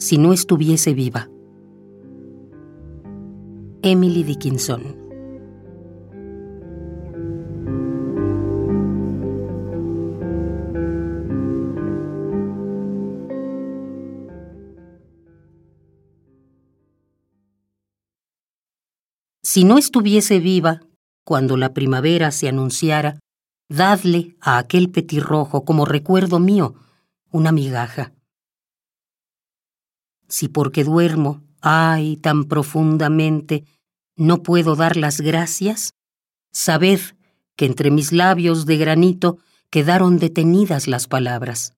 si no estuviese viva. Emily Dickinson Si no estuviese viva, cuando la primavera se anunciara, dadle a aquel petirrojo como recuerdo mío una migaja. Si porque duermo, ay, tan profundamente, no puedo dar las gracias, sabed que entre mis labios de granito quedaron detenidas las palabras.